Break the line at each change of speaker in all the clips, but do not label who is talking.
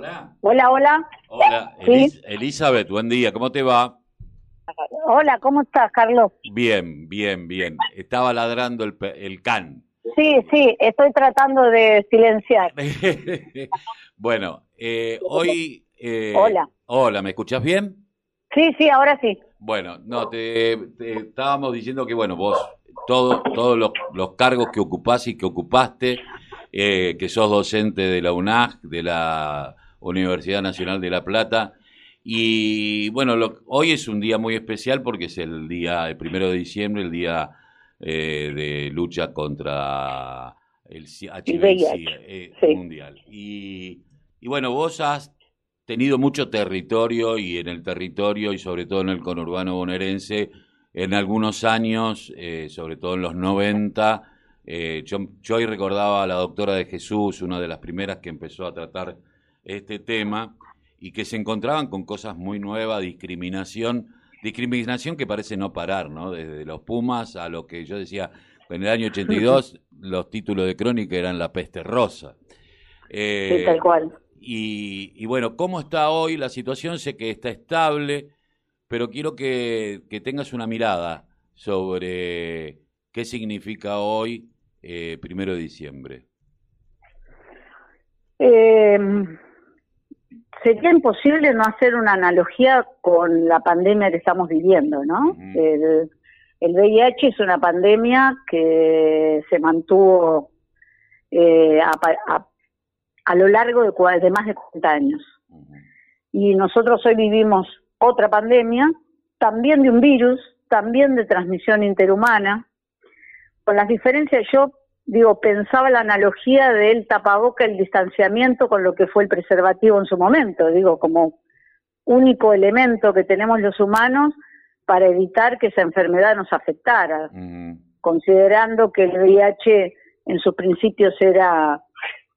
Hola.
Hola, hola.
Hola,
Sí.
Elizabeth, buen día, ¿cómo te va?
Hola, ¿cómo estás, Carlos?
Bien, bien, bien. Estaba ladrando el, el can.
Sí, sí, estoy tratando de silenciar.
bueno, eh, hoy... eh,
Hola.
Hola, ¿me escuchás bien?
Sí, sí, ahora sí.
Bueno, no, te, te estábamos diciendo que, bueno, vos, todo, todos los, los cargos que ocupás y que ocupaste, eh, que sos docente de la UNAG, de la Universidad Nacional de La Plata, y bueno, lo- hoy es un día muy especial porque es el día, el primero de diciembre, el día eh, de lucha contra el HIV eh,
sí.
mundial. Y, y bueno, vos has tenido mucho territorio y en el territorio y sobre todo en el conurbano bonaerense, en algunos años, eh, sobre todo en los 90, eh, yo, yo hoy recordaba a la doctora de Jesús, una de las primeras que empezó a tratar este tema y que se encontraban con cosas muy nuevas, discriminación, discriminación que parece no parar, ¿no? Desde los Pumas a lo que yo decía, en el año 82 los títulos de crónica eran la peste rosa. Eh,
Sí, tal cual.
y, y bueno, ¿cómo está hoy la situación? Sé que está estable, pero quiero que, que tengas una mirada sobre qué significa hoy, eh, primero de diciembre.
Eh, sería imposible no hacer una analogía con la pandemia que estamos viviendo, ¿no? El, el VIH es una pandemia que se mantuvo eh, a, a- a lo largo de, de más de 40 años. Y nosotros hoy vivimos otra pandemia, también de un virus, también de transmisión interhumana, con las diferencias, yo digo, pensaba la analogía del tapaboca, el distanciamiento con lo que fue el preservativo en su momento, digo, como único elemento que tenemos los humanos para evitar que esa enfermedad nos afectara considerando que el VIH en sus principios era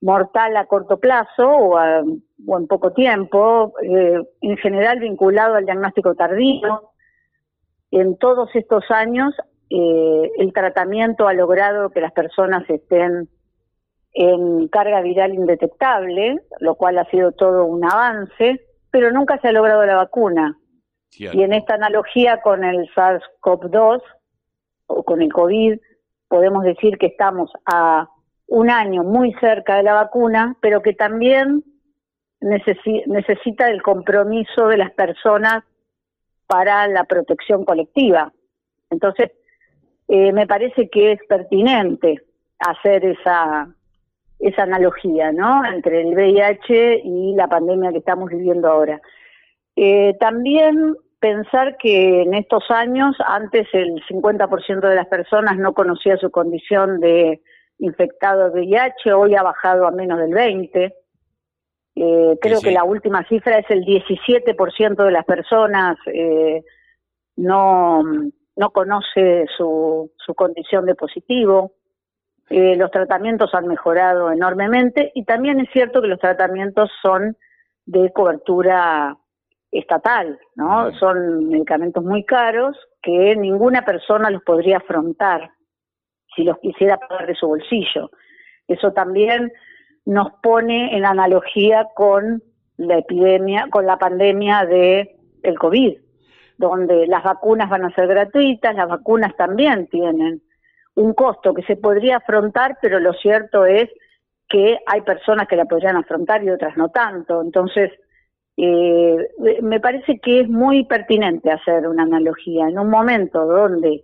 mortal a corto plazo o, a- o en poco tiempo, eh, en general vinculado al diagnóstico tardío. En todos estos años, eh, el tratamiento ha logrado que las personas estén en carga viral indetectable, lo cual ha sido todo un avance, pero nunca se ha logrado la vacuna.
Cierto.
Y en esta analogía con el SARS-CoV-2 o con el COVID, podemos decir que estamos a un año muy cerca de la vacuna, pero que también necesi- necesita el compromiso de las personas para la protección colectiva. Entonces, eh, me parece que es pertinente hacer esa, esa analogía, ¿no? Entre el VIH y la pandemia que estamos viviendo ahora. Eh, también pensar que en estos años, antes el 50% de las personas no conocía su condición de infectado de VIH, hoy ha bajado a menos del 20%. Eh, creo
sí.
que la última cifra es el 17% de las personas eh, no, no conoce su, su condición de positivo. Eh, los tratamientos han mejorado enormemente y también es cierto que los tratamientos son de cobertura estatal, ¿no? Son medicamentos muy caros que ninguna persona los podría afrontar si los quisiera pagar de su bolsillo. Eso también nos pone en analogía con la epidemia, con la pandemia de el COVID, donde las vacunas van a ser gratuitas, las vacunas también tienen un costo que se podría afrontar, pero lo cierto es que hay personas que la podrían afrontar y otras no tanto. Entonces, eh, me parece que es muy pertinente hacer una analogía. En un momento donde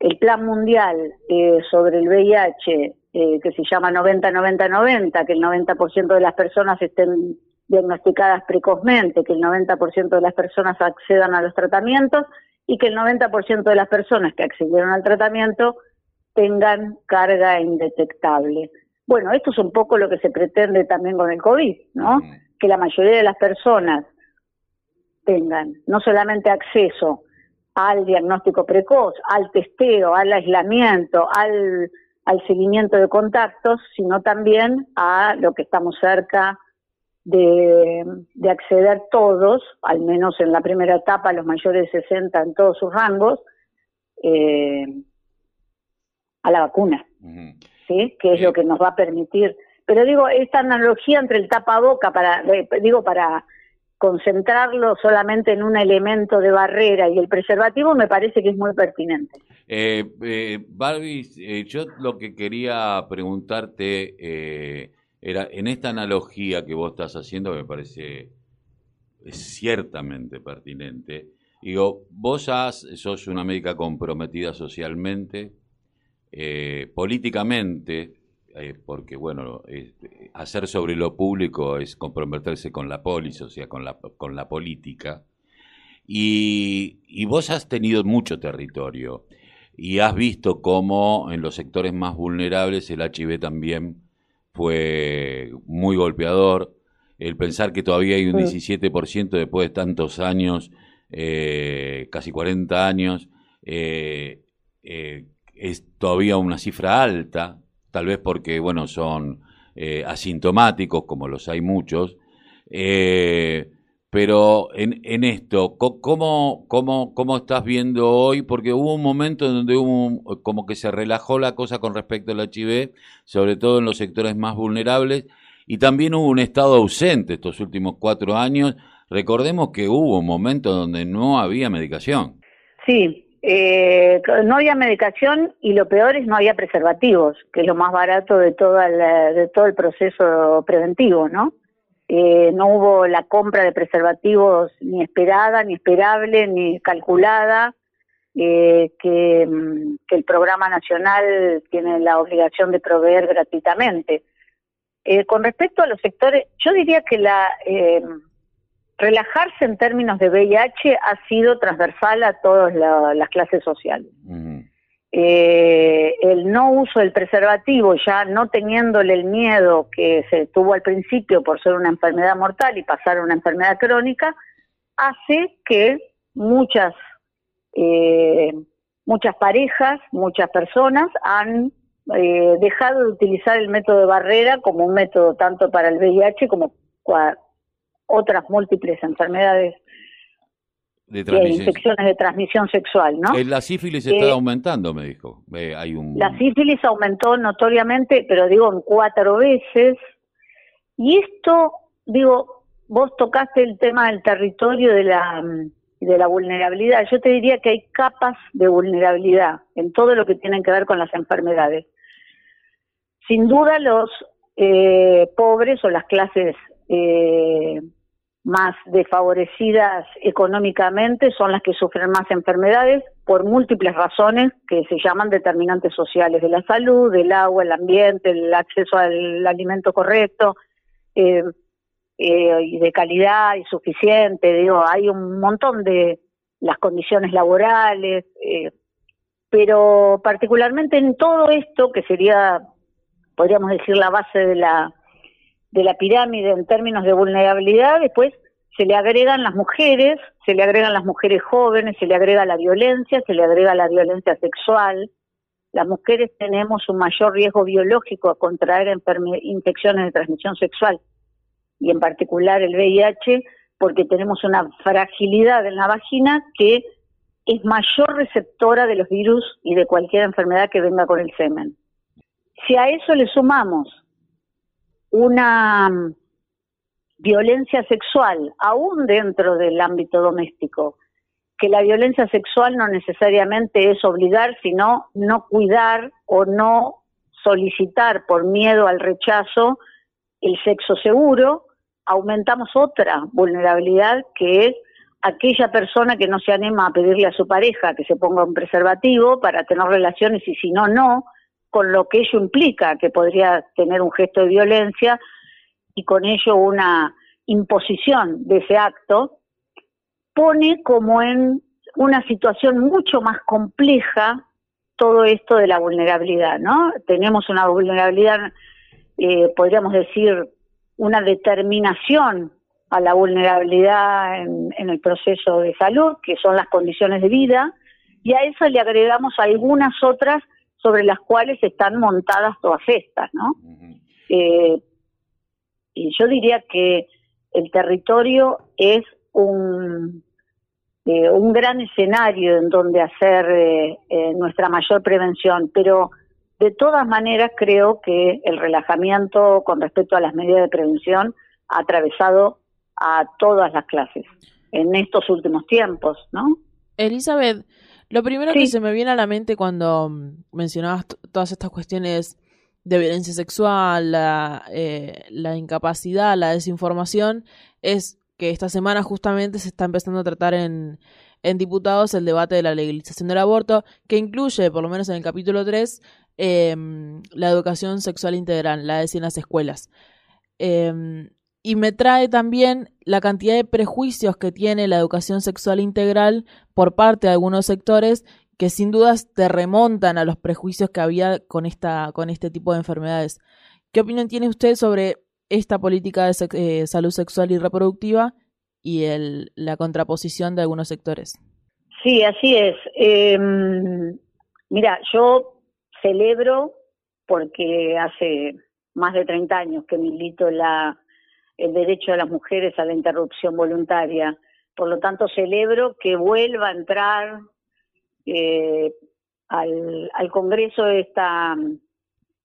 el plan mundial eh, sobre el VIH, eh, que se llama 90-90-90, que el 90% de las personas estén diagnosticadas precozmente, que el 90% de las personas accedan a los tratamientos y que el 90% de las personas que accedieron al tratamiento tengan carga indetectable. Bueno, esto es un poco lo que se pretende también con el COVID, ¿no? Que la mayoría de las personas tengan no solamente acceso al diagnóstico precoz, al testeo, al aislamiento, al, al seguimiento de contactos, sino también a lo que estamos cerca de, de acceder todos, al menos en la primera etapa, los mayores de 60 en todos sus rangos, eh, a la vacuna. ¿sí? que es lo que nos va a permitir Pero digo, esta analogía entre el tapaboca, para, digo, para concentrarlo solamente en un elemento de barrera y el preservativo me parece que es muy pertinente.
Eh, eh Barbie, eh, yo lo que quería preguntarte eh, era, en esta analogía que vos estás haciendo, me parece ciertamente pertinente, digo, vos sos una médica comprometida socialmente, políticamente, porque bueno, hacer sobre lo público es comprometerse con la polis, o sea, con la, con la política, y, y vos has tenido mucho territorio y has visto cómo en los sectores más vulnerables el HIV también fue muy golpeador. El pensar que todavía hay un 17% después de tantos años, eh, casi 40 años, eh, eh, es todavía una cifra alta, tal vez porque, bueno, son asintomáticos, como los hay muchos. Pero en, en esto, ¿cómo, cómo, ¿cómo estás viendo hoy? Porque hubo un momento en donde hubo como que se relajó la cosa con respecto al HIV, sobre todo en los sectores más vulnerables, y también hubo un estado ausente estos últimos cuatro años. Recordemos que hubo un momento donde no había medicación.
Sí, eh, no había medicación y lo peor es no había preservativos, que es lo más barato de, toda de todo el proceso preventivo, ¿no? Eh, no hubo la compra de preservativos ni esperada, ni esperable, ni calculada, eh, que, mm, que, el programa nacional tiene la obligación de proveer gratuitamente. Eh, con respecto a los sectores, yo diría que la relajarse en términos de VIH ha sido transversal a todas las clases sociales eh, el no uso del preservativo, ya no teniéndole el miedo que se tuvo al principio por ser una enfermedad mortal y pasar a una enfermedad crónica, hace que muchas, eh, muchas parejas, muchas personas han eh, dejado de utilizar el método de barrera como un método tanto para el VIH como para otras múltiples enfermedades de infecciones de transmisión sexual, ¿no?
Eh, la sífilis está eh, aumentando, me dijo. Eh, hay un...
La sífilis aumentó notoriamente, pero digo en cuatro veces. Y esto, digo, vos tocaste el tema del territorio de la de la vulnerabilidad. Yo te diría que hay capas de vulnerabilidad en todo lo que tiene que ver con las enfermedades. Sin duda los pobres o las clases eh, más desfavorecidas económicamente son las que sufren más enfermedades por múltiples razones que se llaman determinantes sociales de la salud, del agua, el ambiente, el acceso al alimento correcto eh, eh, y de calidad y suficiente. Digo, hay un montón de las condiciones laborales, eh, pero particularmente en todo esto que sería, podríamos decir, la base de la de la pirámide en términos de vulnerabilidad, después se le agregan las mujeres, se le agregan las mujeres jóvenes, se le agrega la violencia, se le agrega la violencia sexual. Las mujeres tenemos un mayor riesgo biológico a contraer infecciones de transmisión sexual y en particular el VIH porque tenemos una fragilidad en la vagina que es mayor receptora de los virus y de cualquier enfermedad que venga con el semen. Si a eso le sumamos una mm, violencia sexual, aún dentro del ámbito doméstico, que la violencia sexual no necesariamente es obligar, sino no cuidar o no solicitar por miedo al rechazo el sexo seguro, aumentamos otra vulnerabilidad que es aquella persona que no se anima a pedirle a su pareja que se ponga un preservativo para tener relaciones y si no, no, con lo que ello implica, que podría tener un gesto de violencia y con ello una imposición de ese acto, pone como en una situación mucho más compleja todo esto de la vulnerabilidad, ¿no? Tenemos una vulnerabilidad, eh, podríamos decir, una determinación a la vulnerabilidad en, el proceso de salud, que son las condiciones de vida, y a eso le agregamos algunas otras sobre las cuales están montadas todas estas, ¿no? Eh, y yo diría que el territorio es un, eh, un gran escenario en donde hacer eh, nuestra mayor prevención, pero De todas maneras, creo que el relajamiento con respecto a las medidas de prevención ha atravesado a todas las clases en estos últimos tiempos, ¿no?
Elizabeth, lo primero que se me viene a la mente cuando mm, mencionabas todas estas cuestiones de violencia sexual, la, eh, la incapacidad, la desinformación, es que esta semana justamente se está empezando a tratar en, en diputados el debate de la legalización del aborto, que incluye, por lo menos en el capítulo 3, em, la educación sexual integral, la de en las escuelas. Em, y me trae también la cantidad de prejuicios que tiene la educación sexual integral por parte de algunos sectores que sin dudas te remontan a los prejuicios que había con esta con este tipo de enfermedades. ¿Qué opinión tiene usted sobre esta política de eh, salud sexual y reproductiva y el, la contraposición de algunos sectores?
Sí, así es. Em, mira, yo celebro porque hace más de 30 años que milito la el derecho de las mujeres a la interrupción voluntaria. Por lo tanto, celebro que vuelva a entrar eh, al, al, Congreso esta,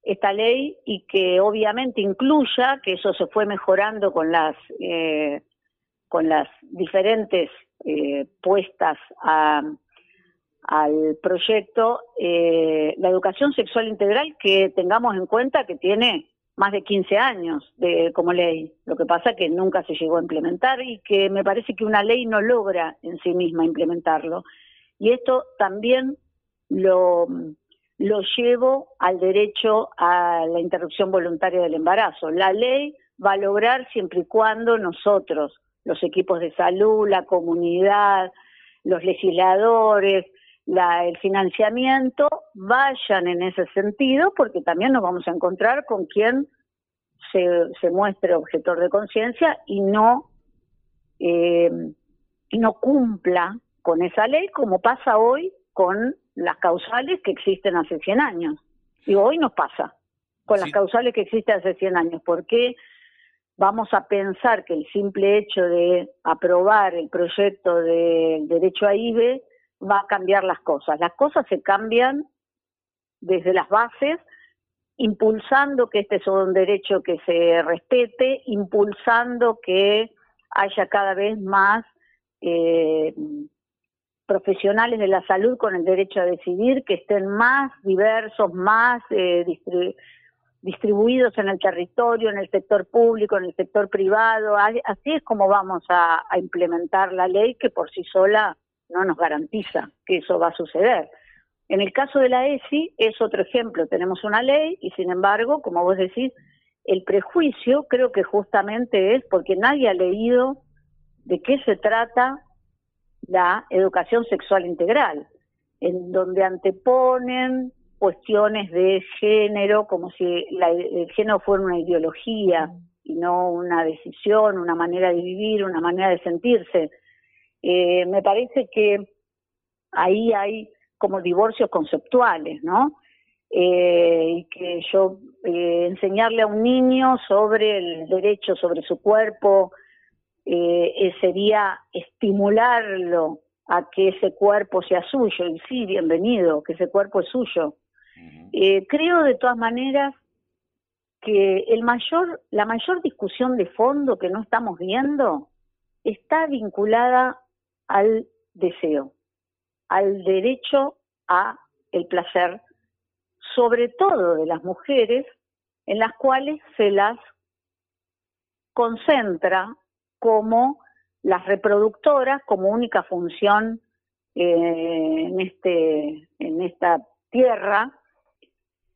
esta ley y que obviamente incluya, que eso se fue mejorando con las, eh, con las diferentes eh, puestas a, al proyecto, la educación sexual integral, que tengamos en cuenta que tiene más de 15 años de, como ley. Lo que pasa que nunca se llegó a implementar y que me parece que una ley no logra en sí misma implementarlo. Y esto también lo, lo llevo al derecho a la interrupción voluntaria del embarazo. La ley va a lograr siempre y cuando nosotros, los equipos de salud, la comunidad, los legisladores, el financiamiento vayan en ese sentido, porque también nos vamos a encontrar con quien se, se muestre objetor de conciencia y no eh, y no cumpla con esa ley, como pasa hoy con las causales que existen hace 100 años. Y hoy nos pasa con las causales que existen hace 100 años. ¿Por qué vamos a pensar que el simple hecho de aprobar el proyecto de derecho a IBE va a cambiar las cosas. Las cosas se cambian desde las bases, impulsando que este es un derecho que se respete, impulsando que haya cada vez más eh, profesionales de la salud con el derecho a decidir, que estén más diversos, más eh, distribuidos en el territorio, en el sector público, en el sector privado. Así es como vamos a implementar la ley que por sí sola no nos garantiza que eso va a suceder. En el caso de la ESI es otro ejemplo, tenemos una ley y sin embargo, como vos decís, el prejuicio creo que justamente es porque nadie ha leído de qué se trata la educación sexual integral, en donde anteponen cuestiones de género como si el género fuera una ideología y no una decisión, una manera de vivir, una manera de sentirse. Eh, me parece que ahí hay como divorcios conceptuales, ¿no? Eh, y que yo eh, enseñarle a un niño sobre el derecho sobre su cuerpo sería estimularlo a que ese cuerpo sea suyo y sí, bienvenido, que ese cuerpo es suyo. creo de todas maneras que el mayor, la mayor discusión de fondo que no estamos viendo está vinculada al deseo, al derecho a el placer, sobre todo de las mujeres, en las cuales se las concentra como las reproductoras como única función eh, en este en esta tierra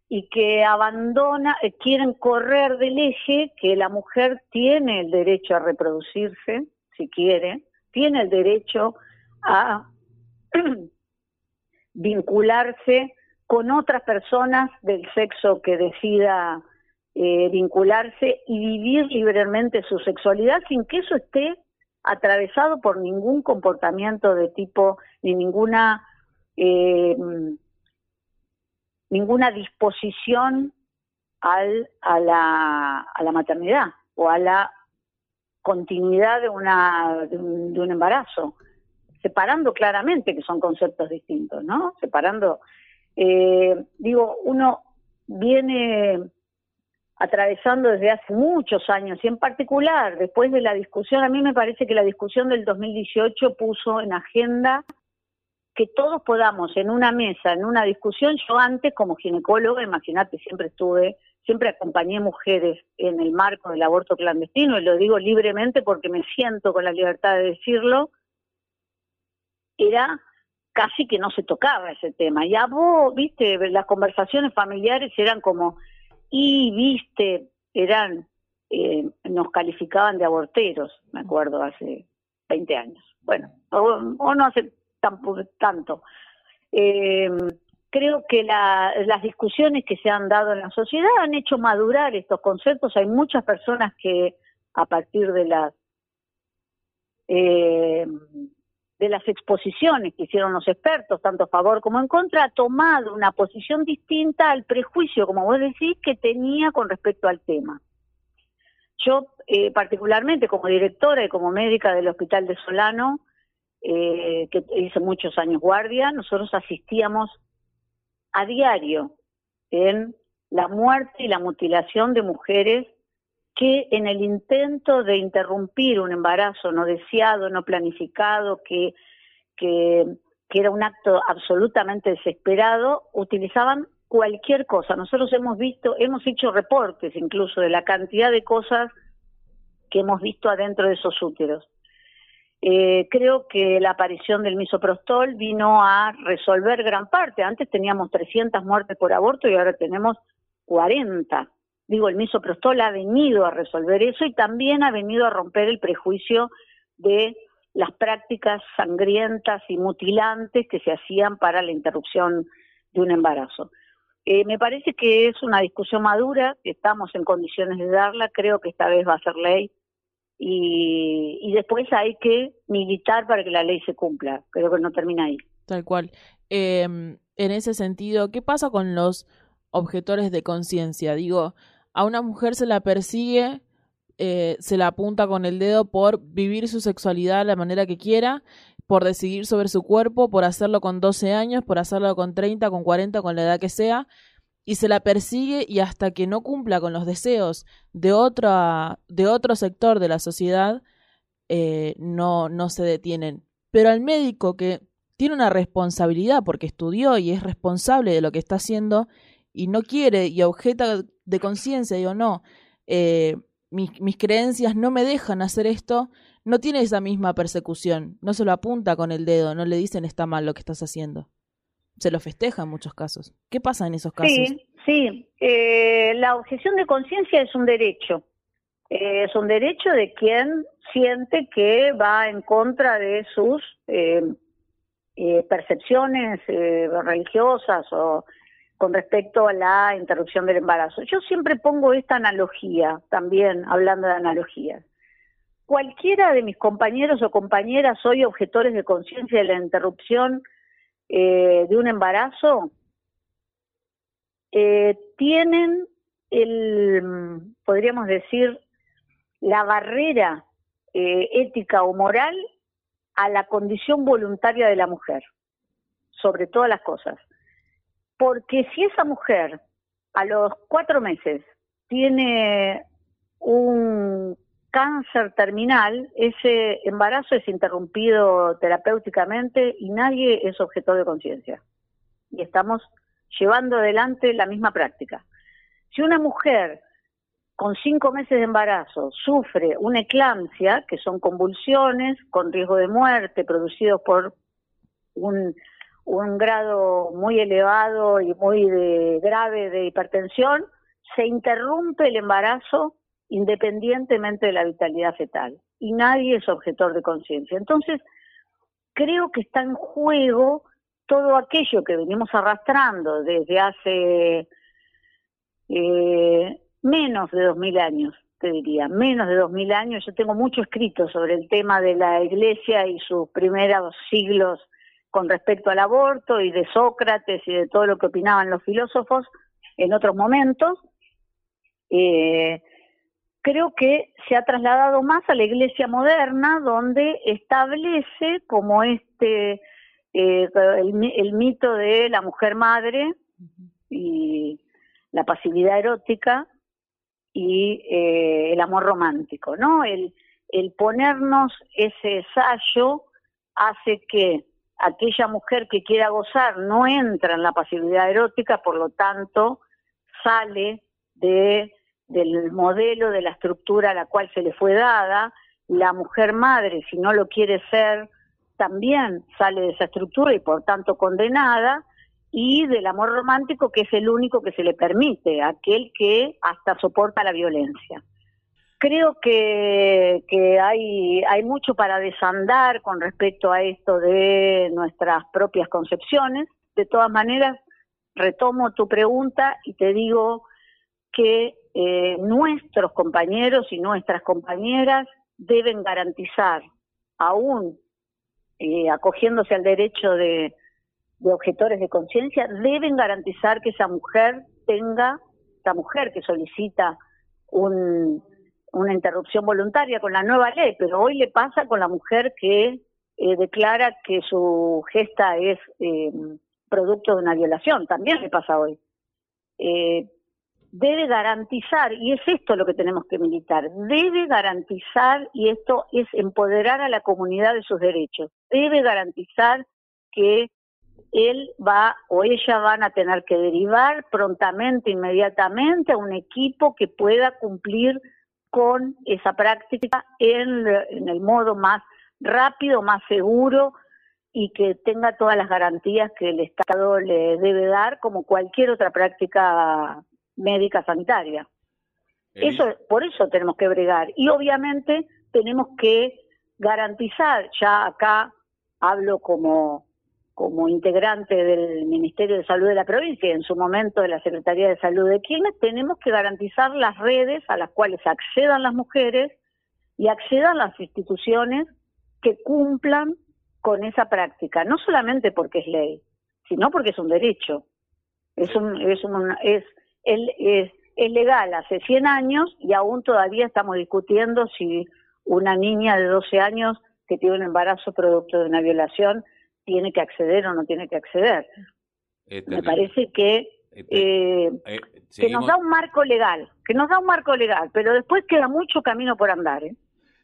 y que abandona eh, quieren correr del eje que la mujer tiene el derecho a reproducirse si quiere tiene el derecho a vincularse con otras personas del sexo que decida eh, vincularse y vivir libremente su sexualidad sin que eso esté atravesado por ningún comportamiento de tipo ni ninguna eh, ninguna disposición al, a, la, a la maternidad o a la continuidad de, una, de, un, embarazo, separando claramente que son conceptos distintos, ¿no? Separando, eh, digo, uno viene atravesando desde hace muchos años y en particular después de la discusión, a mí me parece que la discusión del 2018 puso en agenda que todos podamos en una mesa, en una discusión, yo antes como ginecóloga, imagínate, siempre estuve, siempre acompañé mujeres en el marco del aborto clandestino y lo digo libremente porque me siento con la libertad de decirlo, era casi que no se tocaba ese tema. Ya vos, viste, las conversaciones familiares eran como, y viste, eran, eh, nos calificaban de aborteros, me acuerdo, hace 20 años. Bueno, o, no hace tampoco tanto. Eh, creo que las discusiones que se han dado en la sociedad han hecho madurar estos conceptos. Hay muchas personas que a partir de las eh, de las exposiciones que hicieron los expertos, tanto a favor como en contra, ha tomado una posición distinta al prejuicio, como vos decís, que tenía con respecto al tema. Yo, eh, particularmente como directora y como médica del Hospital de Solano, eh, que hice muchos años guardia, nosotros asistíamos a diario en la muerte y la mutilación de mujeres que en el intento de interrumpir un embarazo no deseado, no planificado, que, era un acto absolutamente desesperado, utilizaban cualquier cosa. Nosotros hemos visto, hemos hecho reportes incluso de la cantidad de cosas que hemos visto adentro de esos úteros. Eh, creo que la aparición del misoprostol vino a resolver gran parte. Antes teníamos 300 muertes por aborto y ahora tenemos 40 digo, el misoprostol ha venido a resolver eso y también ha venido a romper el prejuicio de las prácticas sangrientas y mutilantes que se hacían para la interrupción de un embarazo. Eh, me parece que es una discusión madura, que estamos en condiciones de darla, creo que esta vez va a ser ley y, después hay que militar para que la ley se cumpla, creo que no termina ahí.
Tal cual. Em, en ese sentido, ¿qué pasa con los objetores de conciencia? Digo, a una mujer se la persigue, eh, se la apunta con el dedo por vivir su sexualidad de la manera que quiera, por decidir sobre su cuerpo, por hacerlo con 12 años, por hacerlo con 30, con 40, con la edad que sea, y se la persigue y hasta que no cumpla con los deseos de, otra, de otro sector de la sociedad, eh, no, no se detienen. Pero al médico que tiene una responsabilidad porque estudió y es responsable de lo que está haciendo y no quiere y objeta de conciencia, digo, no, eh, mis, mis creencias no me dejan hacer esto, no tiene esa misma persecución, no se lo apunta con el dedo, no le dicen está mal lo que estás haciendo. Se lo festeja en muchos casos. ¿Qué pasa en esos casos?
Sí, sí. Eh, la objeción de conciencia es un derecho. Eh, es un derecho de quien siente que va en contra de sus percepciones religiosas o con respecto a la interrupción del embarazo. Yo siempre pongo esta analogía, también hablando de analogías. Cualquiera de mis compañeros o compañeras hoy objetores de conciencia de la interrupción eh, de un embarazo eh, tienen el, podríamos decir, la barrera eh, ética o moral a la condición voluntaria de la mujer, sobre todas las cosas. Porque si esa mujer a los cuatro meses tiene un cáncer terminal, ese embarazo es interrumpido terapéuticamente y nadie es objeto de conciencia. Y estamos llevando adelante la misma práctica. Si una mujer con cinco meses de embarazo sufre una eclampsia, que son convulsiones con riesgo de muerte producidos por un un grado muy elevado y muy grave de hipertensión, se interrumpe el embarazo independientemente de la vitalidad fetal y nadie es objetor de conciencia. Entonces, creo que está en juego todo aquello que venimos arrastrando desde hace eh, menos de dos mil años, te diría, menos de dos mil años. Yo tengo mucho escrito sobre el tema de la Iglesia y sus primeros siglos con respecto al aborto y de Sócrates y de todo lo que opinaban los filósofos en otros momentos, eh, creo que se ha trasladado más a la iglesia moderna, donde establece como este eh, el, mito de la mujer madre y la pasividad erótica y eh, el amor romántico, ¿no? El, el ponernos ese ensayo hace que aquella mujer que quiera gozar no entra en la pasividad erótica, por lo tanto sale de, del modelo, de la estructura a la cual se le fue dada. La mujer madre, si no lo quiere ser, también sale de esa estructura y por tanto condenada. Y del amor romántico, que es el único que se le permite, aquel que hasta soporta la violencia. Creo que, que hay, hay mucho para desandar con respecto a esto de nuestras propias concepciones. De todas maneras, retomo tu pregunta y te digo que eh, nuestros compañeros y nuestras compañeras deben garantizar, aún eh, acogiéndose al derecho de, objetores de conciencia, deben garantizar que esa mujer tenga, esa mujer que solicita un, una interrupción voluntaria con la nueva ley, pero hoy le pasa con la mujer que eh, declara que su gesta es eh, producto de una violación, también le pasa hoy. Eh, debe garantizar, y es esto lo que tenemos que militar, debe garantizar, y esto es empoderar a la comunidad de sus derechos, debe garantizar que él va o ella van a tener que derivar prontamente, inmediatamente a un equipo que pueda cumplir con esa práctica en, el modo más rápido, más seguro y que tenga todas las garantías que el Estado le debe dar como cualquier otra práctica médica sanitaria. Eso, por eso tenemos que bregar. Y obviamente tenemos que garantizar, ya acá hablo como como integrante del Ministerio de Salud de la provincia y en su momento de la Secretaría de Salud de Quilmes, tenemos que garantizar las redes a las cuales accedan las mujeres y accedan las instituciones que cumplan con esa práctica, no solamente porque es ley, sino porque es un derecho. Es un, es un, es, es, es legal hace 100 años y aún todavía estamos discutiendo si una niña de 12 años que tiene un embarazo producto de una violación tiene que acceder o no tiene que acceder. Me parece que, eh, eh, que nos da un marco legal, que nos da un marco legal, pero después queda mucho camino por andar. ¿eh?